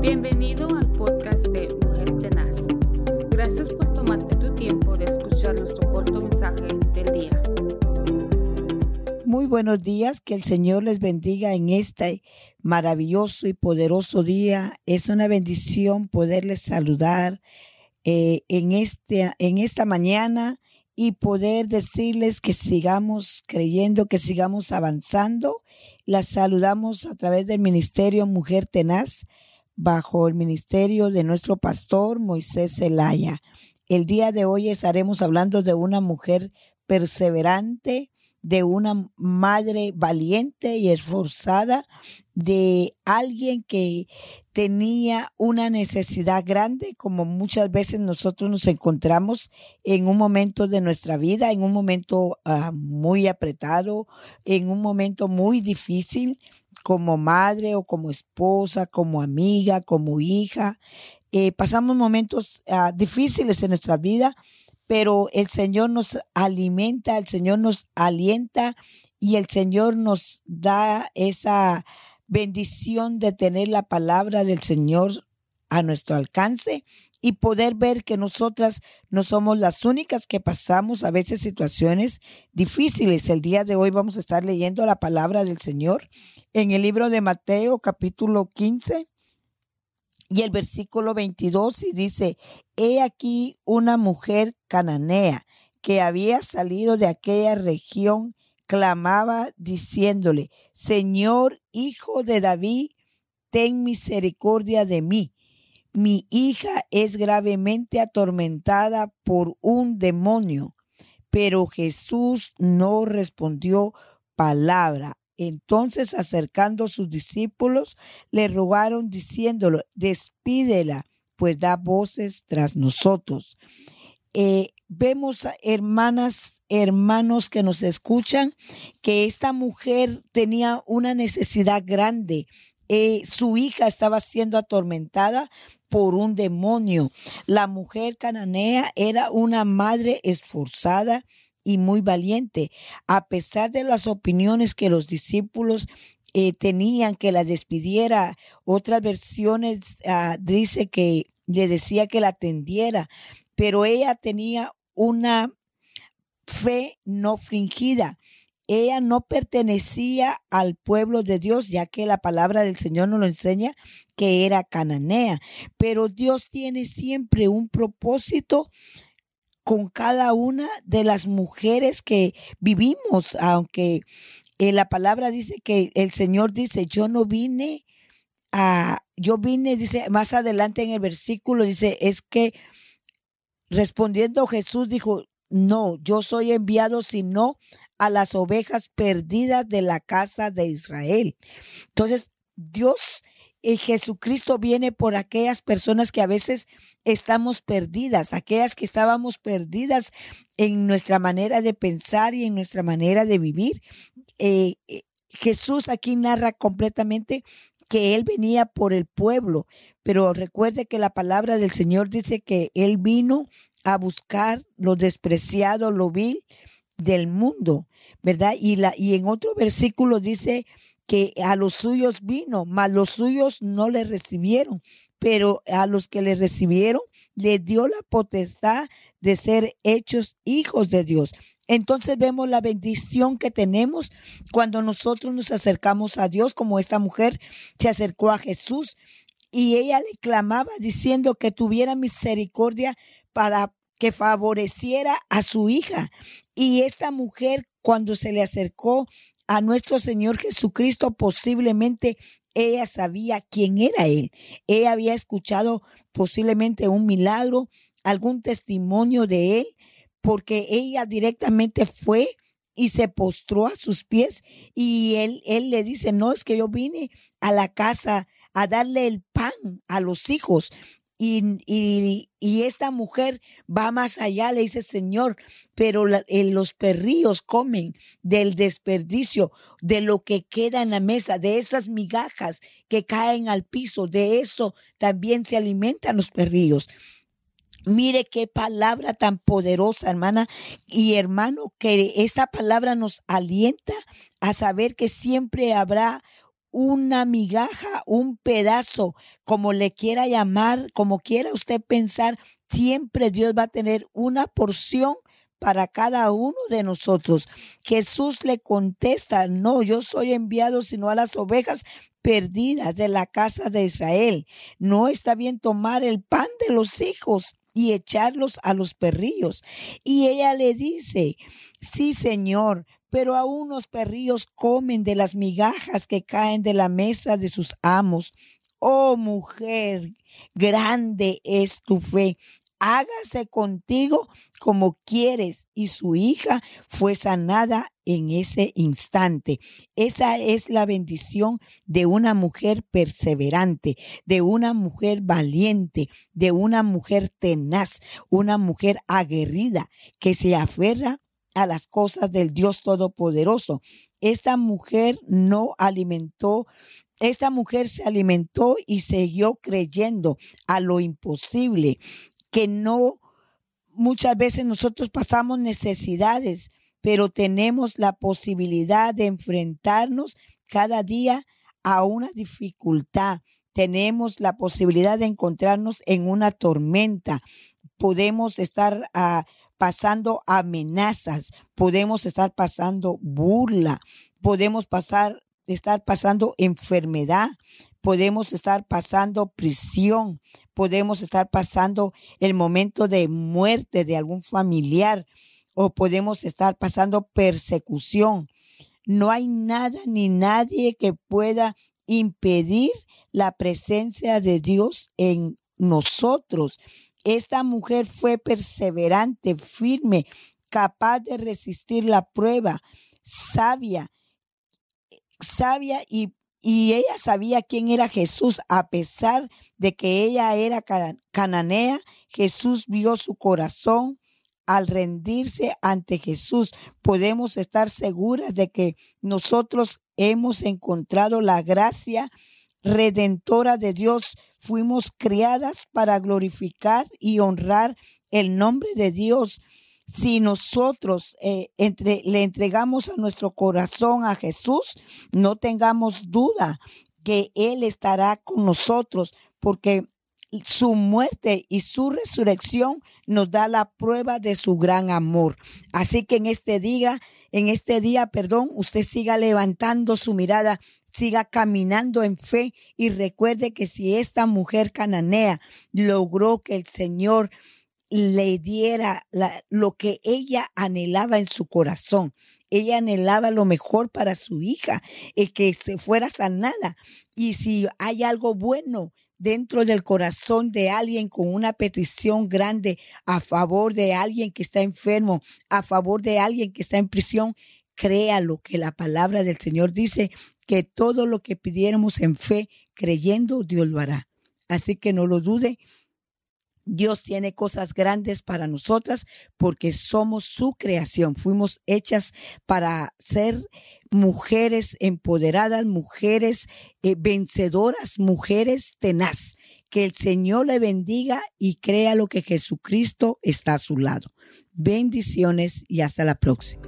Bienvenido al podcast de Mujer Tenaz. Gracias por tomarte tu tiempo de escuchar nuestro corto mensaje del día. Muy buenos días, que el Señor les bendiga en este maravilloso y poderoso día. Es una bendición poderles saludar eh, en, este, en esta mañana y poder decirles que sigamos creyendo, que sigamos avanzando. Las saludamos a través del Ministerio Mujer Tenaz, bajo el ministerio de nuestro pastor Moisés Zelaya. El día de hoy estaremos hablando de una mujer perseverante, de una madre valiente y esforzada, de alguien que tenía una necesidad grande, como muchas veces nosotros nos encontramos en un momento de nuestra vida, en un momento ah, muy apretado, en un momento muy difícil, como madre o como esposa, como amiga, como hija. Eh, pasamos momentos ah, difíciles en nuestra vida, pero el Señor nos alimenta, el Señor nos alienta y el Señor nos da esa bendición de tener la palabra del Señor a nuestro alcance y poder ver que nosotras no somos las únicas que pasamos a veces situaciones difíciles. El día de hoy vamos a estar leyendo la palabra del Señor en el libro de Mateo capítulo 15 y el versículo 22 y dice, he aquí una mujer cananea que había salido de aquella región, clamaba diciéndole, Señor, hijo de David, ten misericordia de mí. Mi hija es gravemente atormentada por un demonio. Pero Jesús no respondió palabra. Entonces, acercando sus discípulos, le rogaron diciéndolo, despídela, pues da voces tras nosotros. Eh, vemos, hermanas, hermanos que nos escuchan, que esta mujer tenía una necesidad grande. Eh, su hija estaba siendo atormentada por un demonio. La mujer cananea era una madre esforzada y muy valiente, a pesar de las opiniones que los discípulos eh, tenían que la despidiera. Otras versiones uh, dice que le decía que la atendiera, pero ella tenía una fe no fingida. Ella no pertenecía al pueblo de Dios, ya que la palabra del Señor nos lo enseña que era cananea. Pero Dios tiene siempre un propósito con cada una de las mujeres que vivimos, aunque eh, la palabra dice que el Señor dice, yo no vine a, yo vine, dice, más adelante en el versículo, dice, es que respondiendo Jesús dijo, no, yo soy enviado sino a las ovejas perdidas de la casa de Israel. Entonces, Dios y Jesucristo viene por aquellas personas que a veces estamos perdidas, aquellas que estábamos perdidas en nuestra manera de pensar y en nuestra manera de vivir. Eh, eh, Jesús aquí narra completamente que Él venía por el pueblo, pero recuerde que la palabra del Señor dice que Él vino a buscar lo despreciado, lo vil del mundo, ¿verdad? Y, la, y en otro versículo dice que a los suyos vino, mas los suyos no le recibieron, pero a los que le recibieron le dio la potestad de ser hechos hijos de Dios. Entonces vemos la bendición que tenemos cuando nosotros nos acercamos a Dios, como esta mujer se acercó a Jesús y ella le clamaba diciendo que tuviera misericordia para que favoreciera a su hija. Y esta mujer cuando se le acercó a nuestro Señor Jesucristo, posiblemente ella sabía quién era Él. Ella había escuchado posiblemente un milagro, algún testimonio de Él, porque ella directamente fue y se postró a sus pies y él, él le dice, no, es que yo vine a la casa a darle el pan a los hijos. Y, esta mujer va más allá, le dice, Señor, pero los perrillos comen del desperdicio, de lo que queda en la mesa, de esas migajas que caen al piso, de eso también se alimentan los perrillos. Mire qué palabra tan poderosa, hermana y hermano, que esta palabra nos alienta a saber que siempre habrá una migaja, un pedazo, como le quiera llamar, como quiera usted pensar, siempre Dios va a tener una porción para cada uno de nosotros. Jesús le contesta, no, yo soy enviado sino a las ovejas perdidas de la casa de Israel. No está bien tomar el pan de los hijos y echarlos a los perrillos. Y ella le dice, sí, Señor, pero aún los perrillos comen de las migajas que caen de la mesa de sus amos. Oh mujer, grande es tu fe hágase contigo como quieres. Y su hija fue sanada en ese instante. Esa es la bendición de una mujer perseverante, de una mujer valiente, de una mujer tenaz, una mujer aguerrida que se aferra a las cosas del Dios Todopoderoso. Esta mujer no alimentó esta mujer se alimentó y siguió creyendo a lo imposible que no, muchas veces nosotros pasamos necesidades, pero tenemos la posibilidad de enfrentarnos cada día a una dificultad. Tenemos la posibilidad de encontrarnos en una tormenta. Podemos estar ah, pasando amenazas, podemos estar pasando burla, podemos pasar estar pasando enfermedad, podemos estar pasando prisión, podemos estar pasando el momento de muerte de algún familiar o podemos estar pasando persecución. No hay nada ni nadie que pueda impedir la presencia de Dios en nosotros. Esta mujer fue perseverante, firme, capaz de resistir la prueba, sabia, sabia y, y ella sabía quién era Jesús. A pesar de que ella era cananea, Jesús vio su corazón al rendirse ante Jesús. Podemos estar seguras de que nosotros hemos encontrado la gracia redentora de Dios. Fuimos criadas para glorificar y honrar el nombre de Dios si nosotros eh, entre, le entregamos a nuestro corazón a Jesús, no tengamos duda que Él estará con nosotros, porque su muerte y su resurrección nos da la prueba de su gran amor. Así que en este día, en este día, perdón, usted siga levantando su mirada, siga caminando en fe y recuerde que si esta mujer cananea logró que el Señor le diera lo que ella anhelaba en su corazón. Ella anhelaba lo mejor para su hija, el que se fuera sanada. Y si hay algo bueno dentro del corazón de alguien con una petición grande a favor de alguien que está enfermo, a favor de alguien que está en prisión, créalo que la palabra del Señor dice que todo lo que pidiéramos en fe, creyendo, Dios lo hará. Así que no lo dude, Dios tiene cosas grandes para nosotras porque somos su creación. Fuimos hechas para ser mujeres empoderadas, mujeres eh, vencedoras, mujeres tenaz. Que el Señor le bendiga y crea lo que Jesucristo está a su lado. Bendiciones y hasta la próxima.